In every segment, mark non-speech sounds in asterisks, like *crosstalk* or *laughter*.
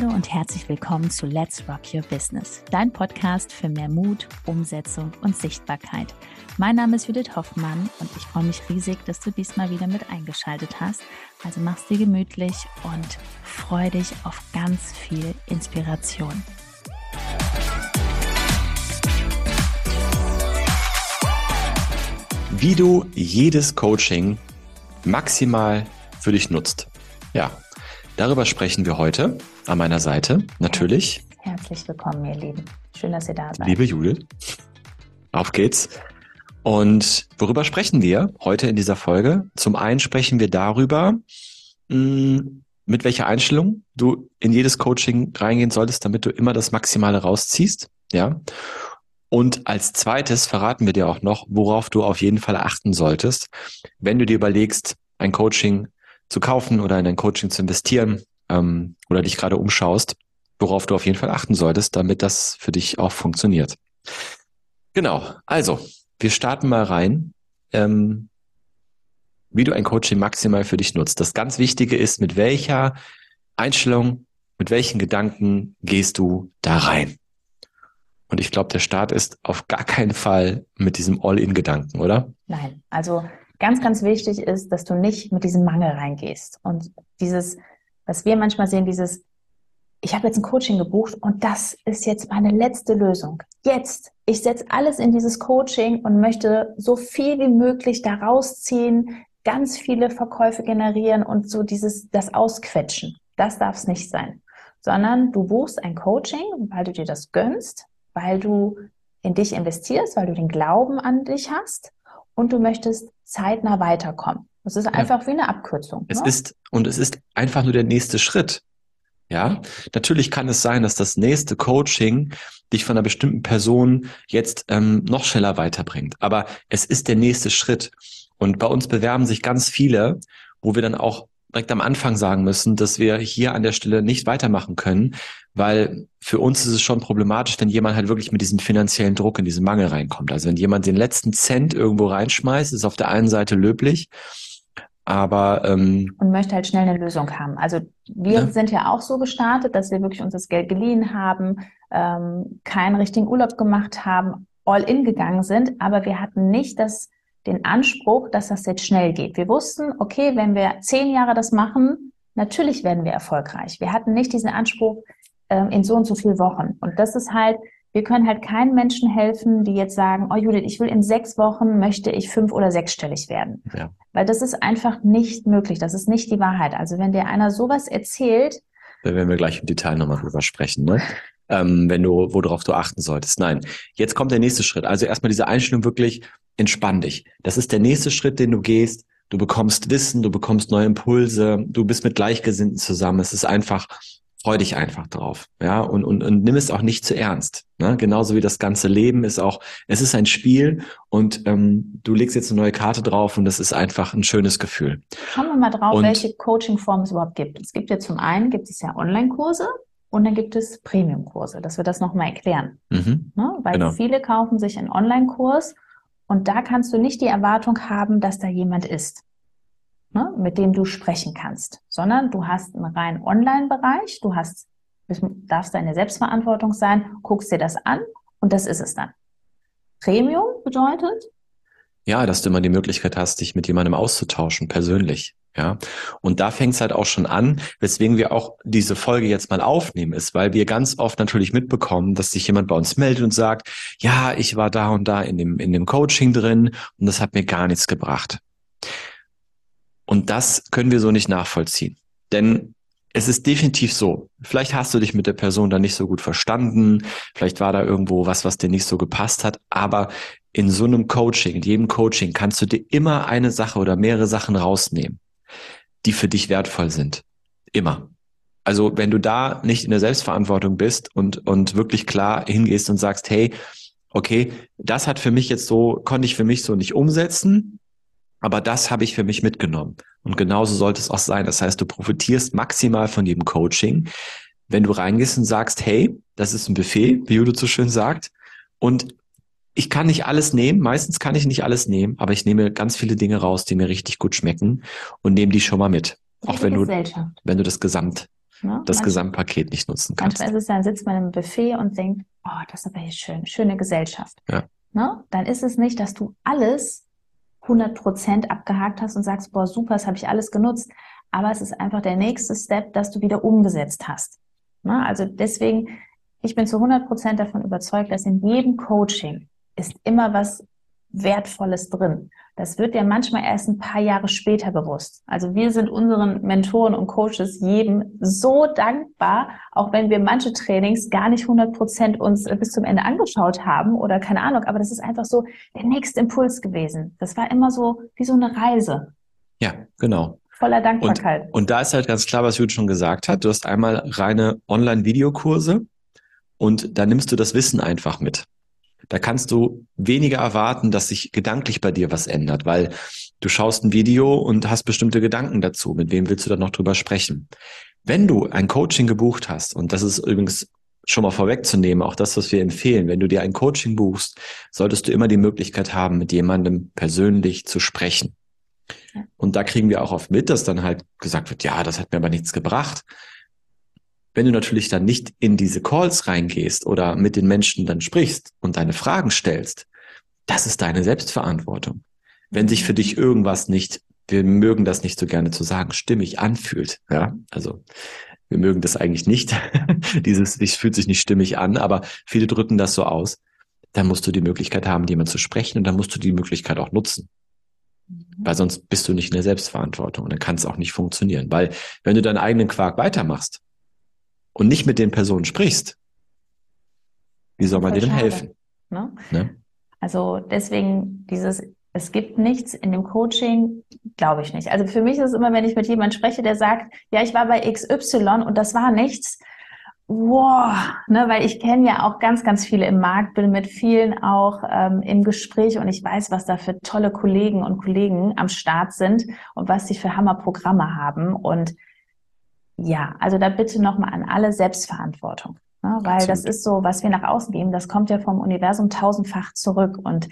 Hallo und herzlich willkommen zu Let's Rock Your Business, dein Podcast für mehr Mut, Umsetzung und Sichtbarkeit. Mein Name ist Judith Hoffmann und ich freue mich riesig, dass du diesmal wieder mit eingeschaltet hast. Also mach's dir gemütlich und freu dich auf ganz viel Inspiration. Wie du jedes Coaching maximal für dich nutzt. Ja, darüber sprechen wir heute an meiner Seite, natürlich. Herzlich willkommen, ihr Lieben. Schön, dass ihr da seid. Liebe Judith, auf geht's. Und worüber sprechen wir heute in dieser Folge? Zum einen sprechen wir darüber, hm, mit welcher Einstellung du in jedes Coaching reingehen solltest, damit du immer das Maximale rausziehst. Ja. Und als zweites verraten wir dir auch noch, worauf du auf jeden Fall achten solltest, wenn du dir überlegst, ein Coaching zu kaufen oder in ein Coaching zu investieren ähm, oder dich gerade umschaust, worauf du auf jeden Fall achten solltest, damit das für dich auch funktioniert. Genau, also wir starten mal rein, ähm, wie du ein Coaching maximal für dich nutzt. Das ganz Wichtige ist, mit welcher Einstellung, mit welchen Gedanken gehst du da rein? Und ich glaube, der Start ist auf gar keinen Fall mit diesem All-in-Gedanken, oder? Nein, also ganz, ganz wichtig ist, dass du nicht mit diesem Mangel reingehst. Und dieses, was wir manchmal sehen, dieses, ich habe jetzt ein Coaching gebucht und das ist jetzt meine letzte Lösung. Jetzt, ich setze alles in dieses Coaching und möchte so viel wie möglich daraus ziehen, ganz viele Verkäufe generieren und so dieses, das Ausquetschen. Das darf es nicht sein. Sondern du buchst ein Coaching, weil du dir das gönnst, weil du in dich investierst, weil du den Glauben an dich hast und du möchtest zeitnah weiterkommen. Das ist einfach ja. wie eine Abkürzung. Es ne? ist, und es ist einfach nur der nächste Schritt. Ja, natürlich kann es sein, dass das nächste Coaching dich von einer bestimmten Person jetzt ähm, noch schneller weiterbringt. Aber es ist der nächste Schritt. Und bei uns bewerben sich ganz viele, wo wir dann auch direkt am Anfang sagen müssen, dass wir hier an der Stelle nicht weitermachen können, weil für uns ist es schon problematisch, wenn jemand halt wirklich mit diesem finanziellen Druck in diesen Mangel reinkommt. Also wenn jemand den letzten Cent irgendwo reinschmeißt, ist auf der einen Seite löblich, aber ähm, und möchte halt schnell eine Lösung haben. Also wir ja. sind ja auch so gestartet, dass wir wirklich uns das Geld geliehen haben, ähm, keinen richtigen Urlaub gemacht haben, all in gegangen sind, aber wir hatten nicht das den Anspruch, dass das jetzt schnell geht. Wir wussten, okay, wenn wir zehn Jahre das machen, natürlich werden wir erfolgreich. Wir hatten nicht diesen Anspruch in so und so vielen Wochen. Und das ist halt, wir können halt keinen Menschen helfen, die jetzt sagen, oh Judith, ich will in sechs Wochen, möchte ich fünf- oder sechsstellig werden. Ja. Weil das ist einfach nicht möglich. Das ist nicht die Wahrheit. Also wenn dir einer sowas erzählt. Da werden wir gleich im Detail nochmal drüber sprechen, ne? ähm, wenn du, worauf du achten solltest. Nein, jetzt kommt der nächste Schritt. Also erstmal diese Einstellung wirklich, entspann dich. Das ist der nächste Schritt, den du gehst. Du bekommst Wissen, du bekommst neue Impulse, du bist mit Gleichgesinnten zusammen. Es ist einfach, freu dich einfach drauf, ja, und, und, und nimm es auch nicht zu ernst. Ne? Genauso wie das ganze Leben ist auch, es ist ein Spiel und ähm, du legst jetzt eine neue Karte drauf und das ist einfach ein schönes Gefühl. Schauen wir mal drauf, und, welche Coaching-Formen es überhaupt gibt. Es gibt ja zum einen, gibt es ja Online-Kurse, und dann gibt es Premium-Kurse, dass wir das nochmal erklären. Mhm, ne? Weil genau. viele kaufen sich einen Online-Kurs und da kannst du nicht die Erwartung haben, dass da jemand ist, ne, mit dem du sprechen kannst, sondern du hast einen rein Online-Bereich, du hast, darfst deine Selbstverantwortung sein, guckst dir das an und das ist es dann. Premium bedeutet? Ja, dass du immer die Möglichkeit hast, dich mit jemandem auszutauschen, persönlich. Ja, und da fängt es halt auch schon an, weswegen wir auch diese Folge jetzt mal aufnehmen, ist, weil wir ganz oft natürlich mitbekommen, dass sich jemand bei uns meldet und sagt, ja, ich war da und da in dem, in dem Coaching drin und das hat mir gar nichts gebracht. Und das können wir so nicht nachvollziehen. Denn es ist definitiv so. Vielleicht hast du dich mit der Person da nicht so gut verstanden. Vielleicht war da irgendwo was, was dir nicht so gepasst hat. Aber in so einem Coaching, in jedem Coaching kannst du dir immer eine Sache oder mehrere Sachen rausnehmen die für dich wertvoll sind. Immer. Also wenn du da nicht in der Selbstverantwortung bist und, und wirklich klar hingehst und sagst, hey, okay, das hat für mich jetzt so, konnte ich für mich so nicht umsetzen, aber das habe ich für mich mitgenommen. Und genauso sollte es auch sein. Das heißt, du profitierst maximal von jedem Coaching, wenn du reingehst und sagst, hey, das ist ein Buffet, wie Judo so schön sagt, und ich kann nicht alles nehmen, meistens kann ich nicht alles nehmen, aber ich nehme ganz viele Dinge raus, die mir richtig gut schmecken und nehme die schon mal mit. Auch wenn du, wenn du das Gesamt, ne? das manchmal, Gesamtpaket nicht nutzen kannst. Manchmal ist es dann, sitzt man im Buffet und denkt, oh, das ist aber hier schön, schöne Gesellschaft. Ja. Ne? Dann ist es nicht, dass du alles 100 Prozent abgehakt hast und sagst, boah, super, das habe ich alles genutzt. Aber es ist einfach der nächste Step, dass du wieder umgesetzt hast. Ne? Also deswegen, ich bin zu 100 Prozent davon überzeugt, dass in jedem Coaching ist immer was Wertvolles drin. Das wird ja manchmal erst ein paar Jahre später bewusst. Also wir sind unseren Mentoren und Coaches jedem so dankbar, auch wenn wir manche Trainings gar nicht 100 Prozent uns bis zum Ende angeschaut haben oder keine Ahnung, aber das ist einfach so der nächste Impuls gewesen. Das war immer so wie so eine Reise. Ja, genau. Voller Dankbarkeit. Und, und da ist halt ganz klar, was Judith schon gesagt hat. Du hast einmal reine Online-Videokurse und da nimmst du das Wissen einfach mit. Da kannst du weniger erwarten, dass sich gedanklich bei dir was ändert, weil du schaust ein Video und hast bestimmte Gedanken dazu. Mit wem willst du dann noch drüber sprechen? Wenn du ein Coaching gebucht hast, und das ist übrigens schon mal vorwegzunehmen, auch das, was wir empfehlen, wenn du dir ein Coaching buchst, solltest du immer die Möglichkeit haben, mit jemandem persönlich zu sprechen. Und da kriegen wir auch oft mit, dass dann halt gesagt wird, ja, das hat mir aber nichts gebracht. Wenn du natürlich dann nicht in diese Calls reingehst oder mit den Menschen dann sprichst und deine Fragen stellst, das ist deine Selbstverantwortung. Wenn sich für dich irgendwas nicht, wir mögen das nicht so gerne zu sagen, stimmig anfühlt, ja, also wir mögen das eigentlich nicht. *laughs* Dieses, es fühlt sich nicht stimmig an, aber viele drücken das so aus. Dann musst du die Möglichkeit haben, jemand zu sprechen und dann musst du die Möglichkeit auch nutzen. Mhm. Weil sonst bist du nicht in der Selbstverantwortung und dann kann es auch nicht funktionieren. Weil wenn du deinen eigenen Quark weitermachst, und nicht mit den Personen sprichst, wie soll man dir denn helfen? Ne? Ne? Also deswegen dieses, es gibt nichts in dem Coaching, glaube ich nicht. Also für mich ist es immer, wenn ich mit jemandem spreche, der sagt, ja, ich war bei XY und das war nichts. Wow, ne, weil ich kenne ja auch ganz, ganz viele im Markt, bin mit vielen auch ähm, im Gespräch und ich weiß, was da für tolle Kollegen und Kollegen am Start sind und was sie für Hammerprogramme haben. Und ja, also da bitte nochmal an alle Selbstverantwortung. Ne? Weil Absolut. das ist so, was wir nach außen geben, das kommt ja vom Universum tausendfach zurück. Und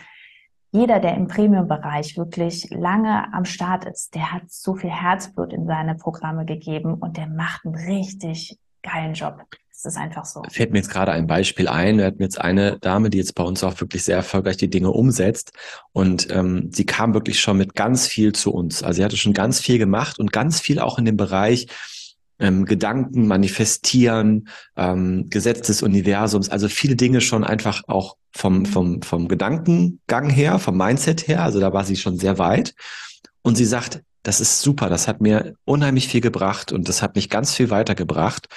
jeder, der im Premium-Bereich wirklich lange am Start ist, der hat so viel Herzblut in seine Programme gegeben und der macht einen richtig geilen Job. Das ist einfach so. Fällt mir jetzt gerade ein Beispiel ein. Wir hatten jetzt eine Dame, die jetzt bei uns auch wirklich sehr erfolgreich die Dinge umsetzt. Und ähm, sie kam wirklich schon mit ganz viel zu uns. Also sie hatte schon ganz viel gemacht und ganz viel auch in dem Bereich, ähm, Gedanken manifestieren, ähm, Gesetz des Universums, also viele Dinge schon einfach auch vom, vom, vom Gedankengang her, vom Mindset her, also da war sie schon sehr weit. Und sie sagt, das ist super, das hat mir unheimlich viel gebracht und das hat mich ganz viel weitergebracht.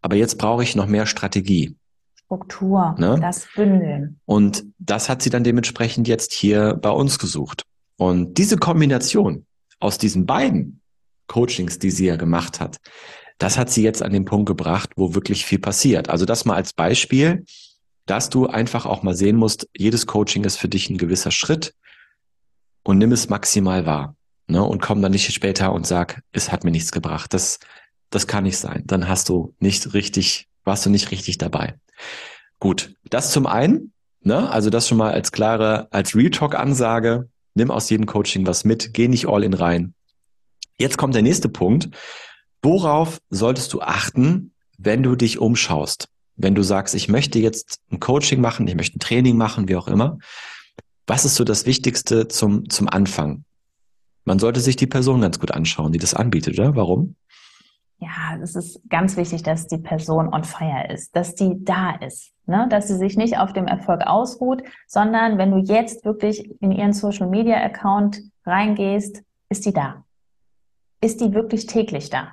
Aber jetzt brauche ich noch mehr Strategie. Struktur, ne? das Bündeln. Und das hat sie dann dementsprechend jetzt hier bei uns gesucht. Und diese Kombination aus diesen beiden Coachings, die sie ja gemacht hat, das hat sie jetzt an den Punkt gebracht, wo wirklich viel passiert. Also das mal als Beispiel, dass du einfach auch mal sehen musst, jedes Coaching ist für dich ein gewisser Schritt und nimm es maximal wahr. Ne? Und komm dann nicht später und sag, es hat mir nichts gebracht. Das, das kann nicht sein. Dann hast du nicht richtig, warst du nicht richtig dabei. Gut, das zum einen, ne? also das schon mal als klare, als Real Talk Ansage, nimm aus jedem Coaching was mit, geh nicht all in rein, Jetzt kommt der nächste Punkt. Worauf solltest du achten, wenn du dich umschaust? Wenn du sagst, ich möchte jetzt ein Coaching machen, ich möchte ein Training machen, wie auch immer. Was ist so das Wichtigste zum, zum Anfang? Man sollte sich die Person ganz gut anschauen, die das anbietet, oder? Warum? Ja, es ist ganz wichtig, dass die Person on fire ist, dass die da ist, ne? dass sie sich nicht auf dem Erfolg ausruht, sondern wenn du jetzt wirklich in ihren Social Media Account reingehst, ist die da ist die wirklich täglich da?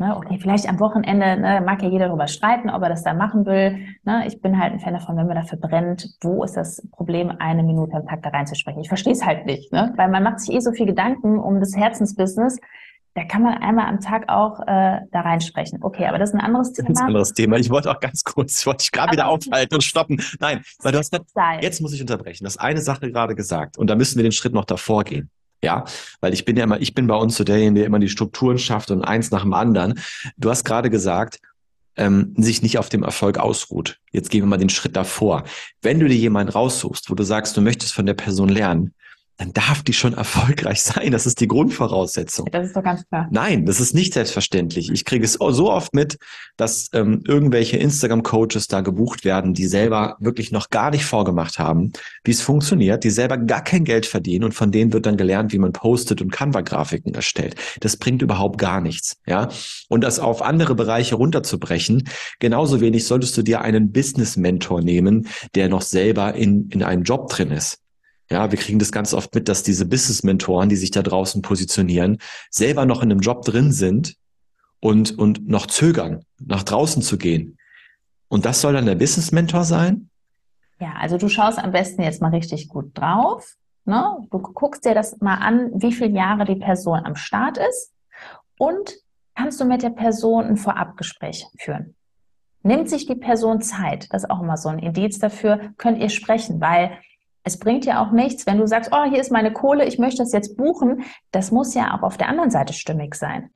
Ne, okay, vielleicht am Wochenende ne, mag ja jeder darüber streiten, ob er das da machen will. Ne, ich bin halt ein Fan davon, wenn man dafür brennt, wo ist das Problem, eine Minute am Tag da reinzusprechen? Ich verstehe es halt nicht, ne? weil man macht sich eh so viel Gedanken um das Herzensbusiness. Da kann man einmal am Tag auch äh, da reinsprechen. Okay, aber das ist ein anderes Thema. Das ist ein anderes Thema. Ich wollte auch ganz kurz, ich wollte dich gerade wieder aufhalten und stoppen. Nein, weil du hast jetzt muss ich unterbrechen. Du hast eine Sache gerade gesagt und da müssen wir den Schritt noch davor gehen. Ja, weil ich bin ja immer, ich bin bei uns so derjenige, der immer die Strukturen schafft und eins nach dem anderen. Du hast gerade gesagt, ähm, sich nicht auf dem Erfolg ausruht. Jetzt gehen wir mal den Schritt davor. Wenn du dir jemanden raussuchst, wo du sagst, du möchtest von der Person lernen, dann darf die schon erfolgreich sein. Das ist die Grundvoraussetzung. Das ist doch ganz klar. Nein, das ist nicht selbstverständlich. Ich kriege es so oft mit, dass ähm, irgendwelche Instagram-Coaches da gebucht werden, die selber wirklich noch gar nicht vorgemacht haben, wie es funktioniert, die selber gar kein Geld verdienen und von denen wird dann gelernt, wie man postet und Canva-Grafiken erstellt. Das bringt überhaupt gar nichts. Ja, und das auf andere Bereiche runterzubrechen. Genauso wenig solltest du dir einen Business-Mentor nehmen, der noch selber in in einem Job drin ist. Ja, wir kriegen das ganz oft mit, dass diese Business-Mentoren, die sich da draußen positionieren, selber noch in einem Job drin sind und, und noch zögern, nach draußen zu gehen. Und das soll dann der Business-Mentor sein? Ja, also du schaust am besten jetzt mal richtig gut drauf. Ne? Du guckst dir das mal an, wie viele Jahre die Person am Start ist und kannst du mit der Person ein Vorabgespräch führen. Nimmt sich die Person Zeit? Das ist auch immer so ein Indiz dafür, könnt ihr sprechen, weil es bringt ja auch nichts, wenn du sagst, oh, hier ist meine Kohle, ich möchte das jetzt buchen. Das muss ja auch auf der anderen Seite stimmig sein.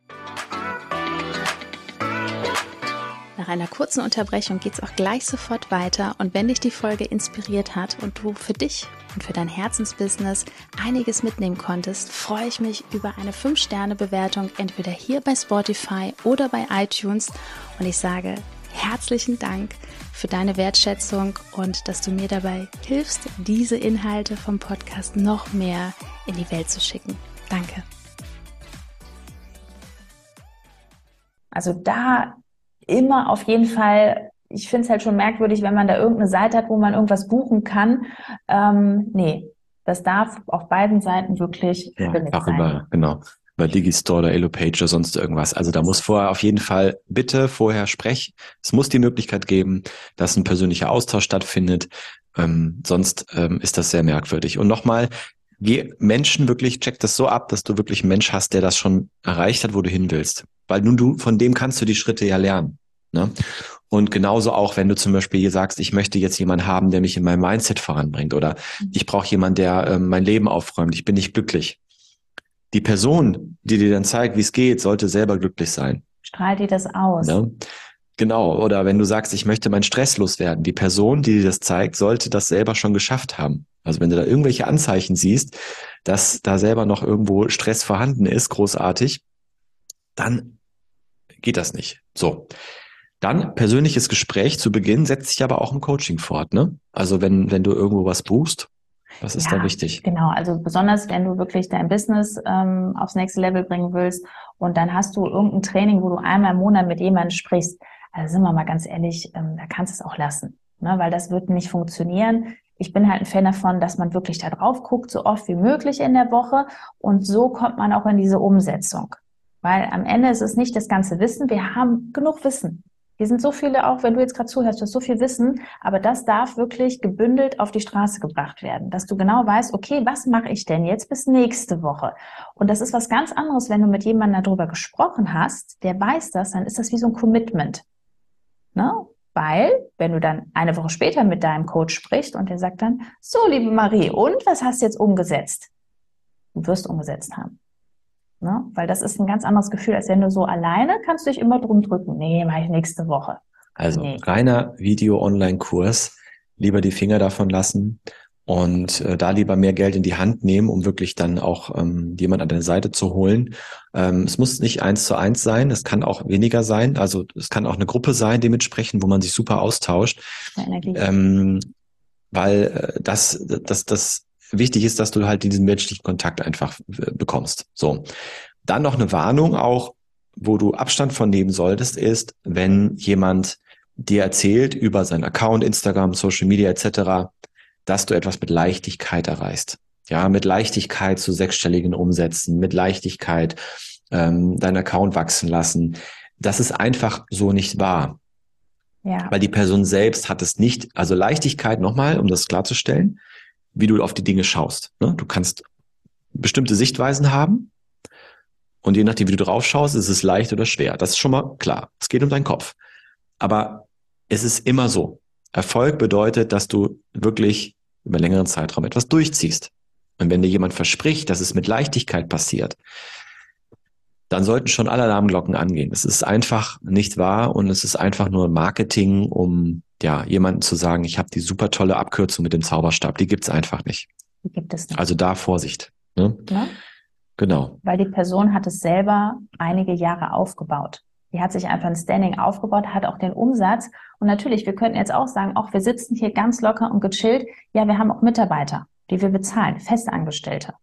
Nach einer kurzen Unterbrechung geht es auch gleich sofort weiter. Und wenn dich die Folge inspiriert hat und du für dich und für dein Herzensbusiness einiges mitnehmen konntest, freue ich mich über eine 5-Sterne-Bewertung entweder hier bei Spotify oder bei iTunes. Und ich sage herzlichen Dank für deine Wertschätzung und dass du mir dabei hilfst, diese Inhalte vom Podcast noch mehr in die Welt zu schicken. Danke. Also da immer auf jeden Fall, ich finde es halt schon merkwürdig, wenn man da irgendeine Seite hat, wo man irgendwas buchen kann. Ähm, nee, das darf auf beiden Seiten wirklich ja, darüber, genau über Digistore oder Elopage oder sonst irgendwas. Also da muss vorher auf jeden Fall bitte vorher sprechen. Es muss die Möglichkeit geben, dass ein persönlicher Austausch stattfindet. Ähm, sonst ähm, ist das sehr merkwürdig. Und nochmal, geh Menschen wirklich, check das so ab, dass du wirklich einen Mensch hast, der das schon erreicht hat, wo du hin willst. Weil nun du, von dem kannst du die Schritte ja lernen. Ne? Und genauso auch, wenn du zum Beispiel hier sagst, ich möchte jetzt jemanden haben, der mich in meinem Mindset voranbringt oder mhm. ich brauche jemanden, der äh, mein Leben aufräumt, ich bin nicht glücklich die Person, die dir dann zeigt, wie es geht, sollte selber glücklich sein. Strahlt dir das aus. Ja? Genau. Oder wenn du sagst, ich möchte meinen Stress loswerden, die Person, die dir das zeigt, sollte das selber schon geschafft haben. Also wenn du da irgendwelche Anzeichen siehst, dass da selber noch irgendwo Stress vorhanden ist, großartig, dann geht das nicht. So. Dann persönliches Gespräch zu Beginn setzt sich aber auch im Coaching fort, ne? Also wenn, wenn du irgendwo was buchst, was ist ja, da wichtig? Genau, also besonders wenn du wirklich dein Business ähm, aufs nächste Level bringen willst und dann hast du irgendein Training, wo du einmal im Monat mit jemandem sprichst, also sind wir mal ganz ehrlich, ähm, da kannst du es auch lassen, ne? weil das wird nicht funktionieren. Ich bin halt ein Fan davon, dass man wirklich da drauf guckt, so oft wie möglich in der Woche und so kommt man auch in diese Umsetzung. Weil am Ende ist es nicht das ganze Wissen, wir haben genug Wissen. Hier sind so viele auch, wenn du jetzt gerade zuhörst, du hast so viel Wissen, aber das darf wirklich gebündelt auf die Straße gebracht werden, dass du genau weißt, okay, was mache ich denn jetzt bis nächste Woche? Und das ist was ganz anderes, wenn du mit jemandem darüber gesprochen hast, der weiß das, dann ist das wie so ein Commitment. Ne? Weil, wenn du dann eine Woche später mit deinem Coach sprichst und der sagt dann, so, liebe Marie, und was hast du jetzt umgesetzt? Du wirst umgesetzt haben. Ne? Weil das ist ein ganz anderes Gefühl, als wenn du so alleine kannst du dich immer drum drücken. Nee, mache ich nächste Woche. Also nee. reiner Video-Online-Kurs, lieber die Finger davon lassen und äh, da lieber mehr Geld in die Hand nehmen, um wirklich dann auch ähm, jemand an deine Seite zu holen. Ähm, es muss nicht eins zu eins sein, es kann auch weniger sein. Also es kann auch eine Gruppe sein, dementsprechend, wo man sich super austauscht. Ähm, weil äh, das, das, das wichtig ist, dass du halt diesen menschlichen Kontakt einfach äh, bekommst. So. Dann noch eine Warnung auch, wo du Abstand von nehmen solltest, ist, wenn jemand dir erzählt über seinen Account, Instagram, Social Media etc., dass du etwas mit Leichtigkeit erreichst. Ja, mit Leichtigkeit zu sechsstelligen Umsätzen, mit Leichtigkeit ähm, deinen Account wachsen lassen. Das ist einfach so nicht wahr. Ja. Weil die Person selbst hat es nicht, also Leichtigkeit nochmal, um das klarzustellen, wie du auf die Dinge schaust. Ne? Du kannst bestimmte Sichtweisen haben und je nachdem, wie du drauf schaust, ist es leicht oder schwer. Das ist schon mal klar. Es geht um deinen Kopf. Aber es ist immer so. Erfolg bedeutet, dass du wirklich über längeren Zeitraum etwas durchziehst. Und wenn dir jemand verspricht, dass es mit Leichtigkeit passiert, dann sollten schon alle Alarmglocken angehen. Es ist einfach nicht wahr und es ist einfach nur Marketing, um ja jemanden zu sagen, ich habe die super tolle Abkürzung mit dem Zauberstab. Die gibt's einfach nicht. Die gibt es nicht. Also da Vorsicht. Ne? Ne? Genau. Weil die Person hat es selber einige Jahre aufgebaut. Die hat sich einfach ein Standing aufgebaut, hat auch den Umsatz. Und natürlich, wir könnten jetzt auch sagen, auch wir sitzen hier ganz locker und gechillt. Ja, wir haben auch Mitarbeiter, die wir bezahlen, Festangestellte.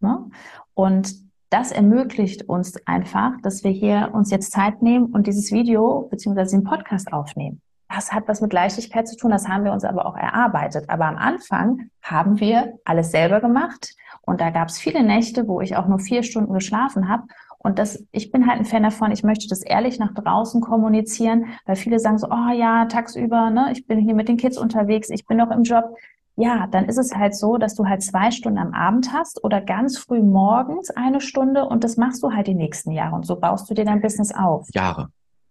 Ne? Und das ermöglicht uns einfach, dass wir hier uns jetzt Zeit nehmen und dieses Video beziehungsweise den Podcast aufnehmen. Das hat was mit Leichtigkeit zu tun, das haben wir uns aber auch erarbeitet. Aber am Anfang haben wir alles selber gemacht und da gab es viele Nächte, wo ich auch nur vier Stunden geschlafen habe. Und das, ich bin halt ein Fan davon, ich möchte das ehrlich nach draußen kommunizieren, weil viele sagen so, oh ja, tagsüber, ne, ich bin hier mit den Kids unterwegs, ich bin noch im Job. Ja, dann ist es halt so, dass du halt zwei Stunden am Abend hast oder ganz früh morgens eine Stunde und das machst du halt die nächsten Jahre und so baust du dir dein Business auf. Jahre.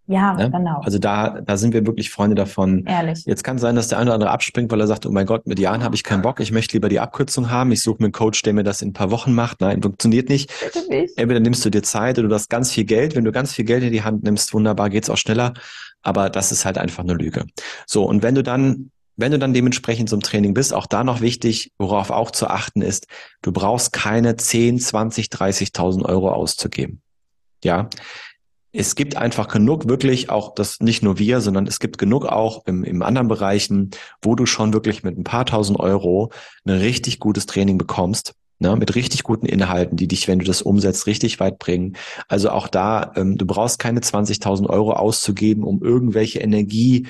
Ja, Ne? genau. Also da, da sind wir wirklich Freunde davon. Ehrlich. Jetzt kann sein, dass der eine oder andere abspringt, weil er sagt, oh mein Gott, mit Jahren habe ich keinen Bock, ich möchte lieber die Abkürzung haben, ich suche mir einen Coach, der mir das in ein paar Wochen macht. Nein, funktioniert nicht. Bitte nicht. Entweder nimmst du dir Zeit oder du hast ganz viel Geld. Wenn du ganz viel Geld in die Hand nimmst, wunderbar, geht's auch schneller. Aber das ist halt einfach eine Lüge. So, und wenn du dann, wenn du dann dementsprechend zum Training bist, auch da noch wichtig, worauf auch zu achten ist, du brauchst keine 10, 20, 30.000 Euro auszugeben. Ja. Es gibt einfach genug, wirklich auch das nicht nur wir, sondern es gibt genug auch im, im anderen Bereichen, wo du schon wirklich mit ein paar tausend Euro ein richtig gutes Training bekommst ne, mit richtig guten Inhalten, die dich, wenn du das umsetzt, richtig weit bringen. Also auch da, ähm, du brauchst keine 20.000 Euro auszugeben, um irgendwelche Energie,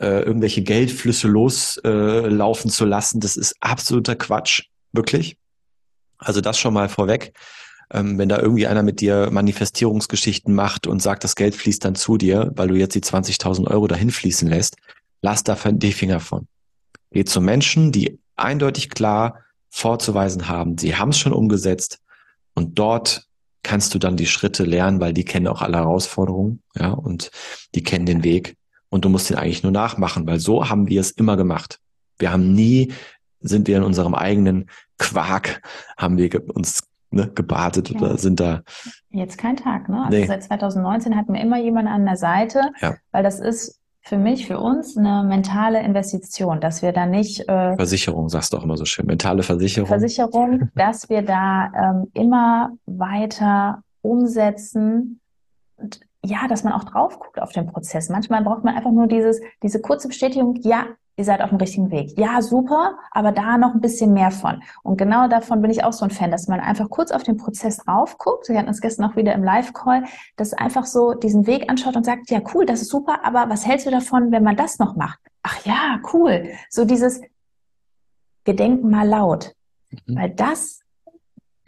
äh, irgendwelche Geldflüsse loslaufen äh, zu lassen. Das ist absoluter Quatsch, wirklich. Also das schon mal vorweg. Ähm, wenn da irgendwie einer mit dir Manifestierungsgeschichten macht und sagt, das Geld fließt dann zu dir, weil du jetzt die 20.000 Euro dahin fließen lässt, lass davon die Finger von. Geh zu Menschen, die eindeutig klar vorzuweisen haben. Sie haben es schon umgesetzt und dort kannst du dann die Schritte lernen, weil die kennen auch alle Herausforderungen, ja, und die kennen den Weg und du musst den eigentlich nur nachmachen, weil so haben wir es immer gemacht. Wir haben nie, sind wir in unserem eigenen Quark, haben wir uns ne, gebadet Ja. oder sind da, Jetzt kein Tag, ne? Also Nee. seit 2019 hatten wir immer jemanden an der Seite, Ja. weil das ist für mich, für uns eine mentale Investition, dass wir da nicht äh, Versicherung, sagst du auch immer so schön, mentale Versicherung. Versicherung, *laughs* dass wir da ähm, immer weiter umsetzen und ja, dass man auch drauf guckt auf den Prozess. Manchmal braucht man einfach nur dieses, diese kurze Bestätigung, ja, ihr seid auf dem richtigen Weg. Ja, super, aber da noch ein bisschen mehr von. Und genau davon bin ich auch so ein Fan, dass man einfach kurz auf den Prozess raufguckt. Wir hatten uns gestern auch wieder im Live-Call, dass einfach so diesen Weg anschaut und sagt, ja, cool, das ist super, aber was hältst du davon, wenn man das noch macht? Ach ja, cool. So dieses Gedenken mal laut. Mhm. Weil das,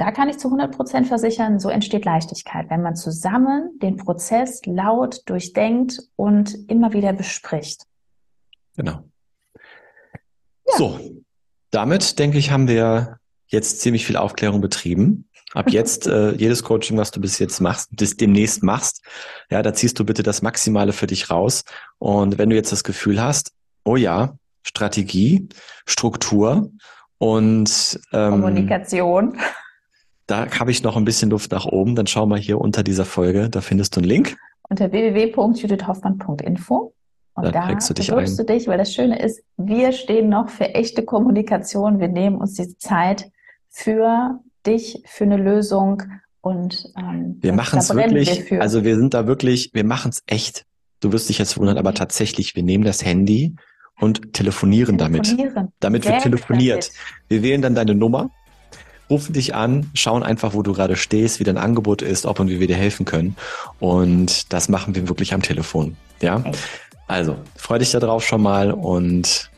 da kann ich zu 100 Prozent versichern, so entsteht Leichtigkeit, wenn man zusammen den Prozess laut durchdenkt und immer wieder bespricht. Genau. Ja. So, damit denke ich, haben wir jetzt ziemlich viel Aufklärung betrieben. Ab jetzt äh, jedes Coaching, was du bis jetzt machst, bis demnächst machst, ja, da ziehst du bitte das Maximale für dich raus. Und wenn du jetzt das Gefühl hast, oh ja, Strategie, Struktur und ähm, Kommunikation. Da habe ich noch ein bisschen Luft nach oben, dann schau mal hier unter dieser Folge, da findest du einen Link. unter www.judithhoffmann.info. Und Da da trägst du dich ein. du dich, weil das Schöne ist, wir stehen noch für echte Kommunikation. Wir nehmen uns diese Zeit für dich, für eine Lösung und ähm, Wir machen es wirklich, wir also wir sind da wirklich, wir machen es echt. Du wirst dich jetzt wundern, aber tatsächlich, wir nehmen das Handy und telefonieren damit. Telefonieren. Damit Sehr wird telefoniert. damit. Wir wählen dann deine Nummer, rufen dich an, schauen einfach, wo du gerade stehst, wie dein Angebot ist, ob und wie wir dir helfen können. Und das machen wir wirklich am Telefon. Ja? Also, freu dich darauf schon mal und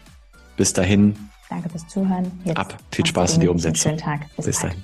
bis dahin, Danke fürs Zuhören. Jetzt Ab. Viel Spaß in die. Umsetzung. Schönen Tag. bis dahin.